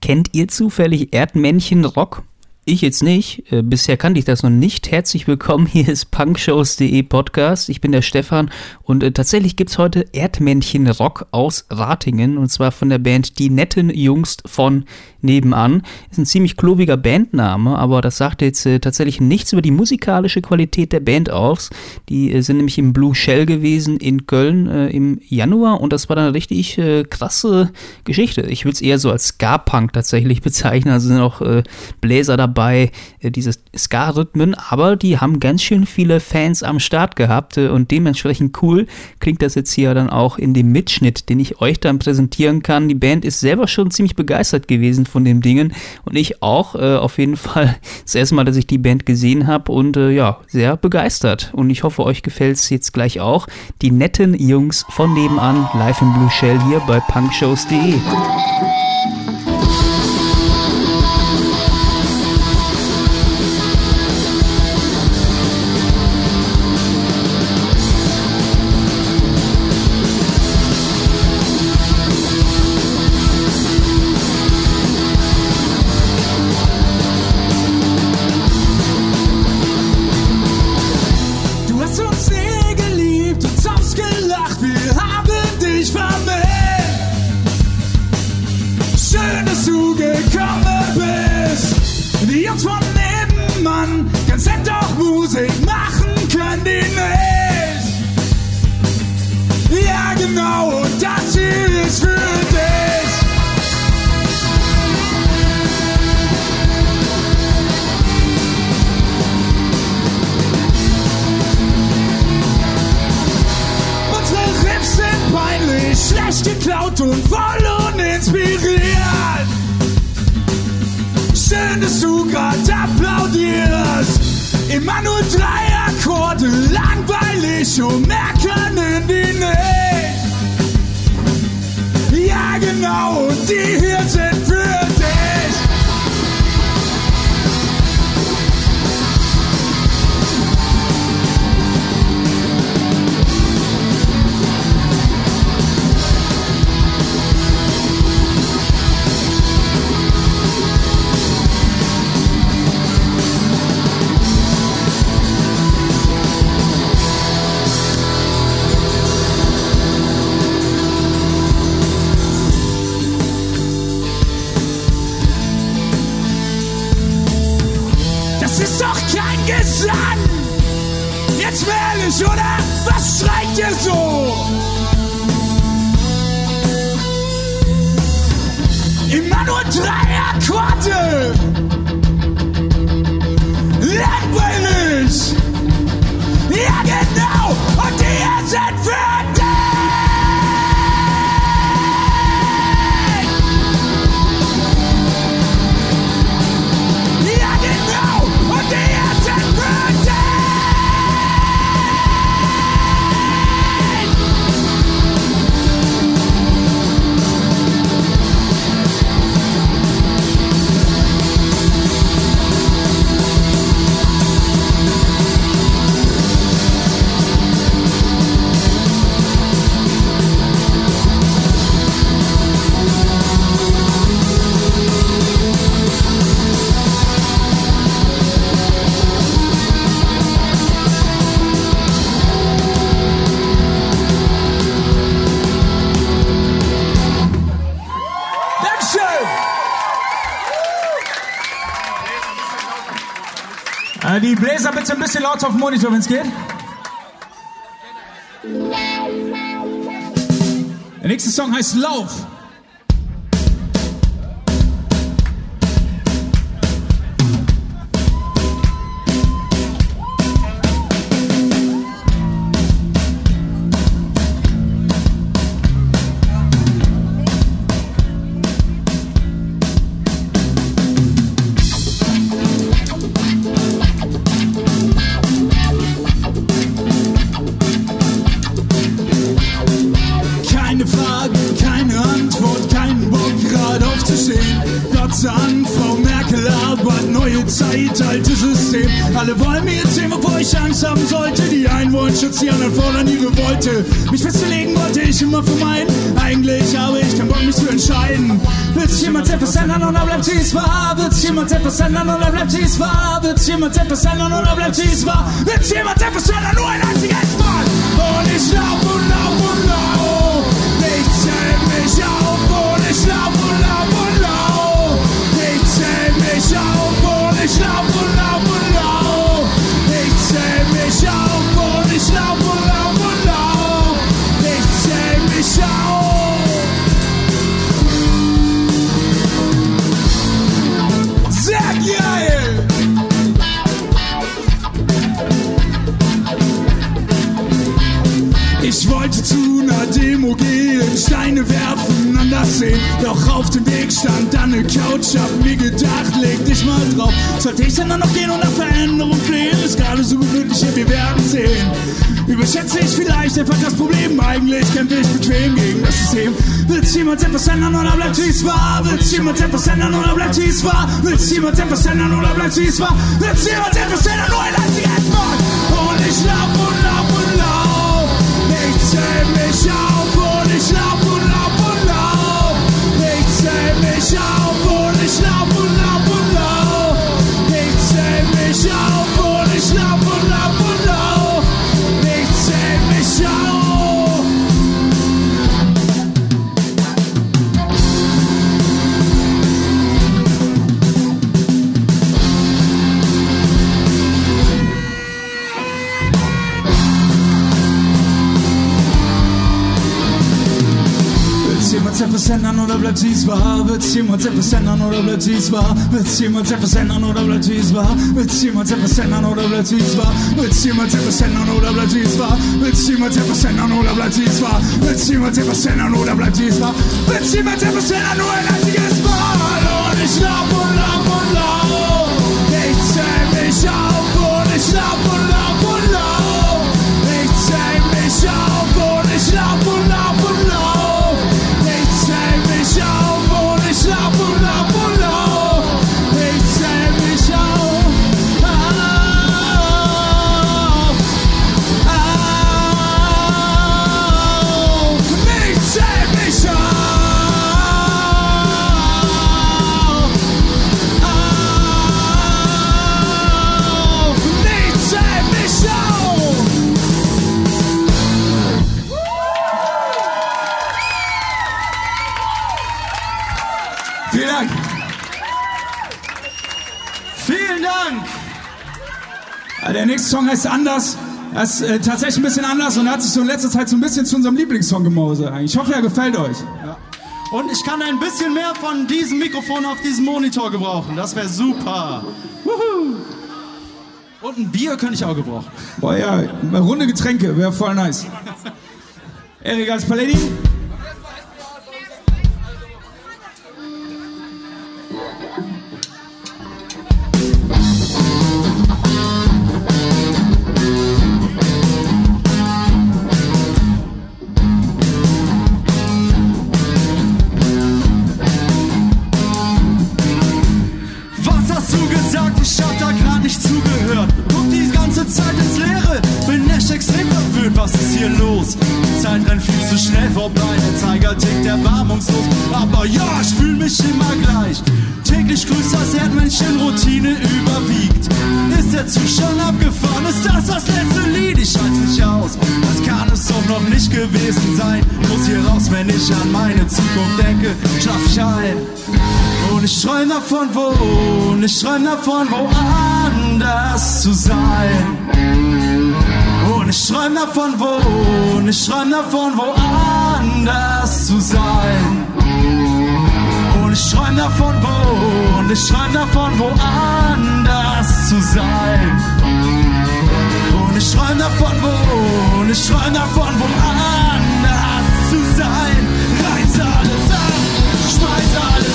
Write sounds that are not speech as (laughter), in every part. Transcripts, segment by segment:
Kennt ihr zufällig Erdmännchen Rock? Ich jetzt nicht. Äh, bisher kannte ich das noch nicht. Herzlich willkommen. (laughs) Hier ist punkshows.de Podcast. Ich bin der Stefan und äh, tatsächlich gibt es heute Erdmännchen Rock aus Ratingen und zwar von der Band Die Netten Jungs von Nebenan. Ist ein ziemlich klobiger Bandname, aber das sagt jetzt äh, tatsächlich nichts über die musikalische Qualität der Band aus. Die sind nämlich im Blue Shell gewesen in Köln im Januar und das war dann eine richtig krasse Geschichte. Ich würde es eher so als Ska-Punk tatsächlich (laughs) bezeichnen. Also sind auch Bläser dabei dabei, äh, diese Ska-Rhythmen, aber die haben ganz schön viele Fans am Start gehabt äh, und dementsprechend cool klingt das jetzt hier dann auch in dem Mitschnitt, den ich euch dann präsentieren kann. Die Band ist selber schon ziemlich begeistert gewesen von den Dingen und ich auch äh, auf jeden Fall (laughs) das erste Mal, dass ich die Band gesehen habe und äh, ja, sehr begeistert und ich hoffe, euch gefällt es jetzt gleich auch. Die netten Jungs von nebenan, live im Blue Shell hier bei punkshows.de. Nacht von nebenan, ganz nett doch Musik machen können die nicht. Ja, genau, und das hier ist für dich. Unsere Riffs sind peinlich, schlecht geklaut und voll uninspiriert schön, dass du gerade applaudierst. Immer nur drei Akkorde, langweilig und mehr können die nicht. Ja genau, und die hier sind wir. Bisschen lauter auf dem Monitor, wenn es geht. Der nächste Song heißt Lauf. Arbeit, neue Zeit, altes System. Alle wollen mir erzählen, wovor ich Angst haben sollte. Die einen wollen Schutz, die anderen fordern die Revolte. Mich festzulegen wollte ich immer vermeiden. Eigentlich habe ich keinen Bock, mich zu entscheiden. Wird jemand etwas ändern oder bleibt sie es wahr? Wird jemand etwas ändern oder bleibt sie es wahr? Wird jemand etwas ändern oder bleibt sie es wahr? Wird jemand etwas ändern? Nur ein einziges Mal. Und ich lauf und lauf und lauf. Doch auf dem Weg stand dann eine Couch, hab mir gedacht, leg dich mal drauf. Sollte ich dann noch gehen und nach Veränderung flehen? Ist gerade so gemütlich, ja, wir werden sehen. Überschätze ich vielleicht einfach das Problem, eigentlich kämpfe ich bequem gegen das System. Wird jemand etwas ändern oder bleibt wie es war? Wird jemand etwas ändern oder bleibt wie es war? Wird jemand etwas ändern oder bleibt wie es war? Wird jemand etwas ändern, nur ein einziges Mal? Und ich lauf und lauf und wahr? Wird jemand etwas ändern oder bleibt sie es wahr? Wird jemand etwas ändern oder bleibt sie es wahr? Wird jemand etwas ändern oder bleibt sie es wahr? Wird jemand etwas ändern oder bleibt sie es wahr? Wird jemand etwas ändern oder bleibt sie es wahr? Wird jemand etwas ändern oder bleibt sie es wahr? Wird jemand etwas ändern nur ein einziges Mal? Und ich lauf Vielen Dank. Vielen Dank. Ja, Der nächste Song heißt Anders. Er ist äh, tatsächlich ein bisschen anders und hat sich so in letzter Zeit so ein bisschen zu unserem Lieblingssong gemausert. eigentlich. Ich hoffe, er gefällt euch. Und ich kann ein bisschen mehr von diesem Mikrofon auf diesem Monitor gebrauchen. Das wäre super. Wuhu. Und ein Bier könnte ich auch gebrauchen. Boah, ja, runde Getränke, wäre voll nice. (laughs) Erik als Paladin. Ich hab da grad nicht zugehört. Guck die ganze Zeit ins Leere. Bin echt extrem verwöhnt. Was ist hier los? Die Zeit rennt viel zu schnell vorbei. Der Zeiger tickt erbarmungslos. Aber ja, ich fühl mich immer gleich. Täglich grüßt das Erdmännchen, Routine überwiegt. Ist der schon abgefahren? Ist das das letzte Lied? Ich halte nicht aus. Das kann es doch noch nicht gewesen sein. Muss hier raus, wenn ich an meine Zukunft denke. Schlaf ich ein. Und ich träum davon, wo, und ich träum davon, woanders zu sein. Und ich träum davon, wo, und ich träum davon, woanders zu sein. Und ich träum davon, wo, und ich träum davon, woanders zu sein. Und ich träum davon, wo, und ich träum davon, woanders zu sein. Reiß alles ab, schmeiß alles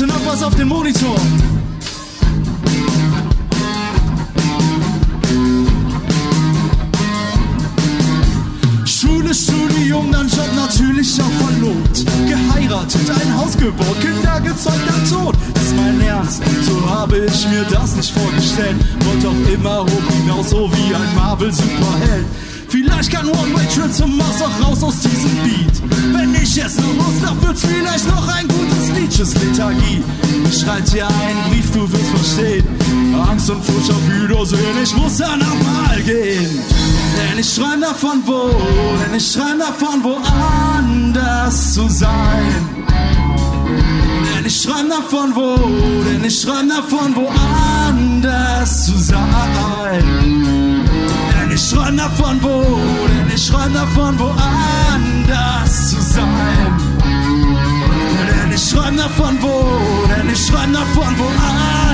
auf den Monitor. Schule, Studium, dann Job natürlich auch verlobt. Geheiratet, ein Haus gebaut, Kinder gezeugt, dann tot. Ist mein Ernst, so habe ich mir das nicht vorgestellt. Wollte auch immer hoch hinaus, so wie ein Marvel-Superheld. Vielleicht kann One-Way-Trip zum Mars auch raus aus diesem Beat. Wenn ich es noch muss, dann wird's vielleicht noch ein gutes Nietzsches Lethargie. Ich schreib dir einen Brief, du wirst verstehen. Angst und Furcht auf Wiedersehen, ich muss dann auch mal gehen. Denn ich träum davon, wo, denn ich träum davon, woanders zu sein. Denn ich träum davon, wo, denn ich träum davon, woanders zu sein. Träum davon, wo, denn ich träum davon, woanders zu sein. Denn ich träum davon, wo, denn ich träum davon, woanders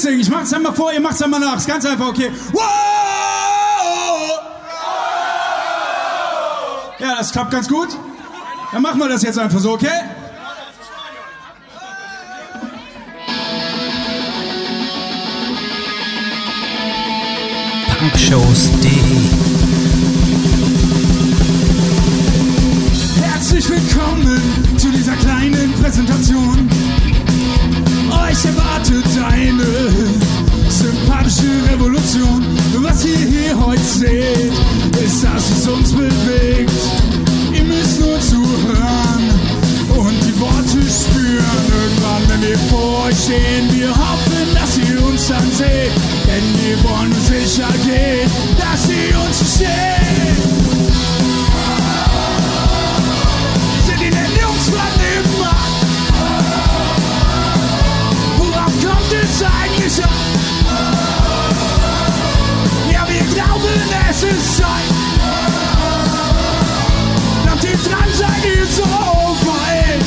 mitsingen. Ich mach's einmal vor, ihr macht's einmal nach. Ist ganz einfach, okay. Wow! Ja, das klappt ganz gut. Dann machen wir das jetzt einfach so, okay? Punkshows.de seht, ist, dass es uns bewegt. Ihr müsst nur zuhören und die Worte spüren. Irgendwann, wenn wir vor euch stehen, wir hoffen, dass ihr uns dann seht. Denn wir wollen sicher gehen, dass ihr uns versteht. es ist Zeit. Nach dem Drangsal so vorbei.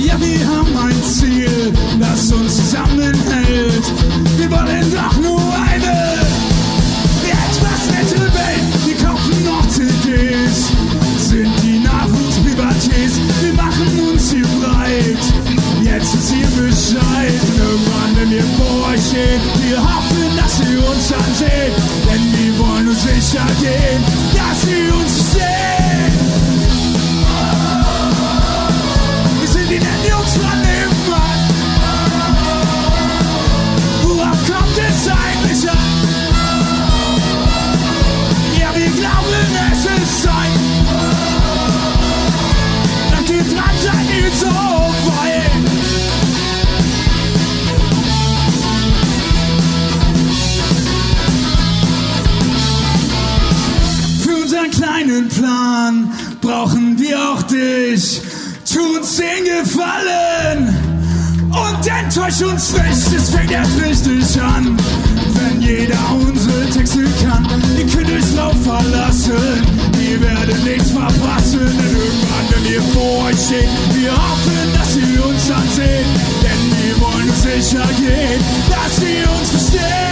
Ja, wir haben ein Ziel, das uns zusammenhält. Wir wollen da Zeit. Irgendwann in ihrem Vorreich stehen, wir hoffen, dass sie uns ansehen, denn wir wollen uns sicher gehen, dass sie uns sehen. Brauchen wir auch dich. Tu uns den Gefallen und enttäusch uns nicht. Es fängt erst richtig an, wenn jeder unsere Texte kann. Ihr könnt euch drauf verlassen, wir werden nichts verpassen. Denn irgendwann, wenn wir vor euch stehen, wir hoffen, dass sie uns ansehen. Denn wir wollen sicher gehen, dass sie uns verstehen.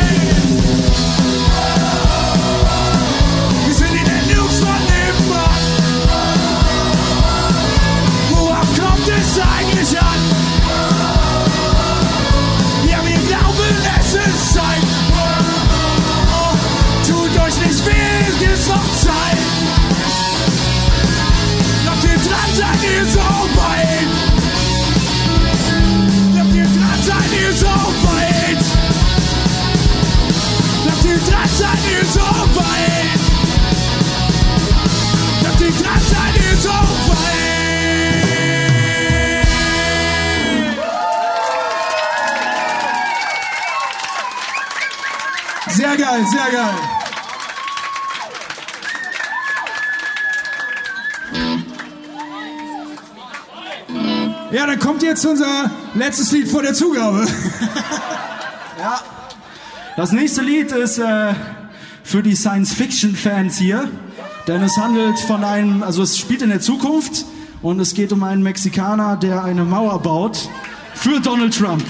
Sehr geil, sehr geil. Ja, dann kommt jetzt unser letztes Lied vor der Zugabe. (laughs) Ja. Das nächste Lied ist äh, für die Science-Fiction-Fans hier, denn es handelt von einem, also es spielt in der Zukunft und es geht um einen Mexikaner, der eine Mauer baut für Donald Trump.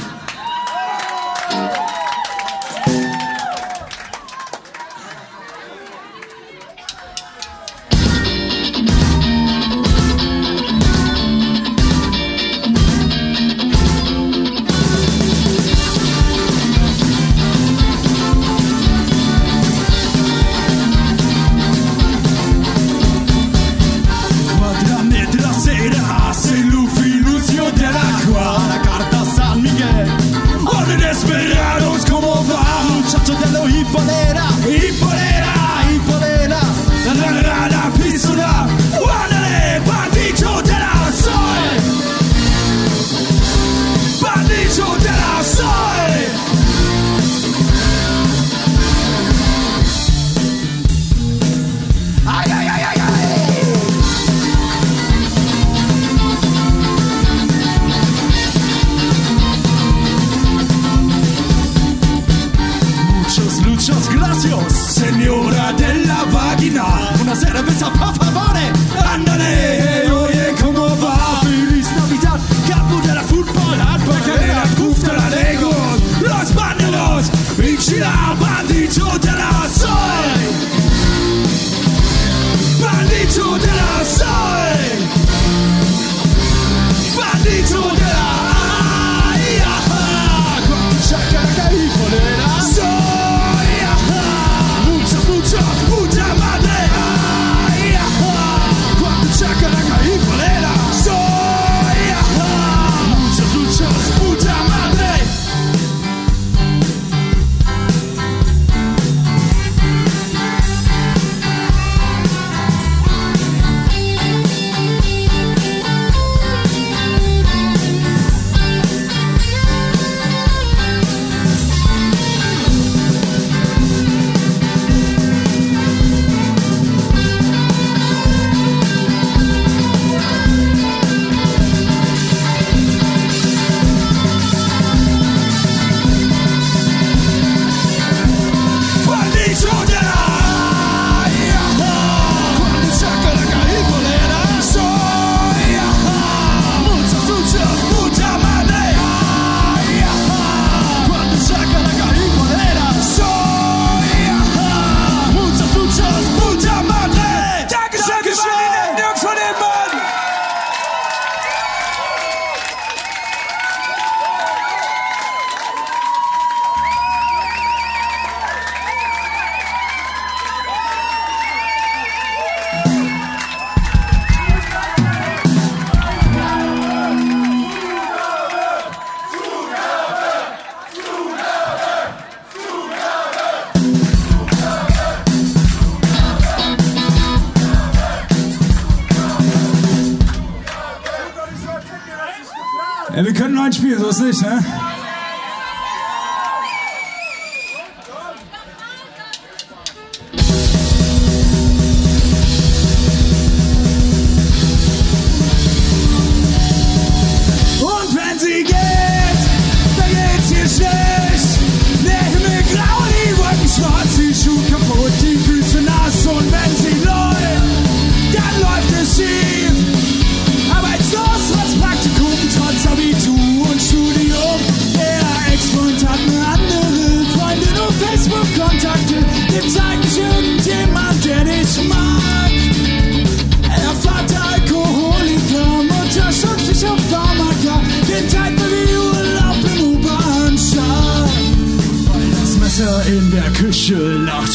Ja, wir können nur ein Spiel, so ist nicht, ne?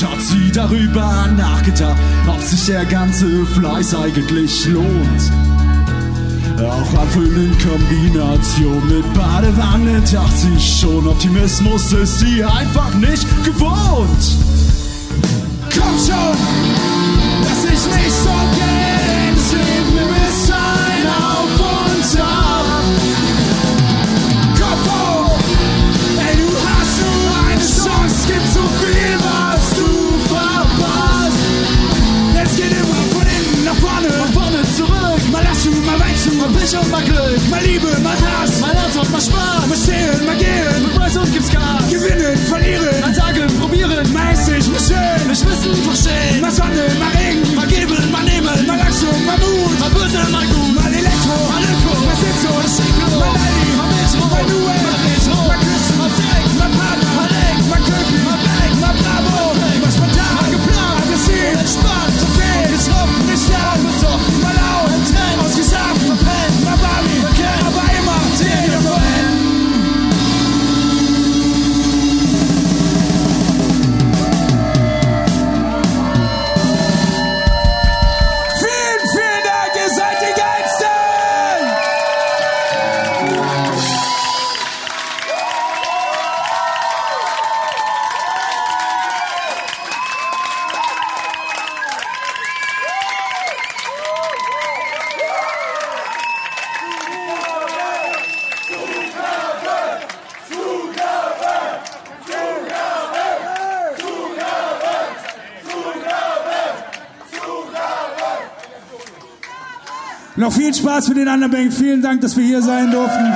Lacht, hat sie darüber nachgedacht, ob sich der ganze Fleiß eigentlich lohnt. Auch Apfel in Kombination mit Badewanne dachte sie schon, Optimismus ist sie einfach nicht gewohnt. Komm schon, lass dich nicht so gehen, das Leben ist ein Pech und mal Glück, mal Liebe, mal Hass, mal Ernst und mal Spaß. mal stehen, mal gehen, Mit Preis und gibt's Gas. gewinnen, verlieren, Mal sagen, probieren, hässlich, mal schön, nicht wissen, verstehen. mal Sonne, mal Regen, Mal geben, mal nehmen, mal Leistung, mal Mut, mal böse, mal gut. mal Elektro, Mal Öko, mal Sitzung, mal Schicko, mal Aldi, mal Metro, mal Duell, Noch viel Spaß mit den anderen Bands. Vielen Dank, dass wir hier sein durften.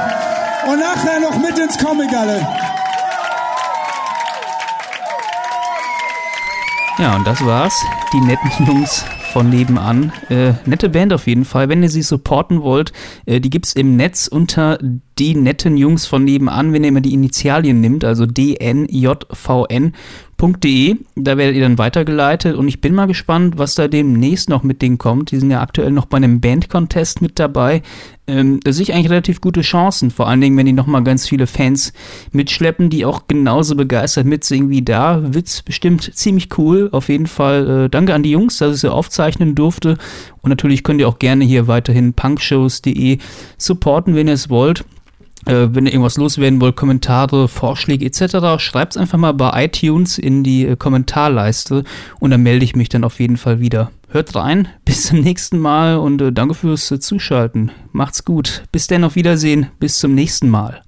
Und nachher noch mit ins Comic alle. Ja, und das war's. Die netten (laughs) Jungs von nebenan. Äh, nette Band auf jeden Fall. Wenn ihr sie supporten wollt, äh, die gibt's im Netz unter die netten Jungs von nebenan, wenn ihr immer die Initialien nimmt, also dnjvn.de. Da werdet ihr dann weitergeleitet und ich bin mal gespannt, was da demnächst noch mit denen kommt. Die sind ja aktuell noch bei einem Band-Contest mit dabei. Ähm, da sehe ich eigentlich relativ gute Chancen, vor allen Dingen, wenn die nochmal ganz viele Fans mitschleppen, die auch genauso begeistert mitsingen wie da. Wird's bestimmt ziemlich cool. Auf jeden Fall äh, danke an die Jungs, dass ich sie aufzeichnen durfte. Und natürlich könnt ihr auch gerne hier weiterhin punkshows.de supporten, wenn ihr es wollt. Äh, wenn ihr irgendwas loswerden wollt, Kommentare, Vorschläge etc., schreibt es einfach mal bei iTunes in die äh, Kommentarleiste und dann melde ich mich dann auf jeden Fall wieder. Hört rein, (laughs) bis zum nächsten Mal und äh, danke fürs Zuschalten. Macht's gut. Bis dann, auf Wiedersehen, bis zum nächsten Mal.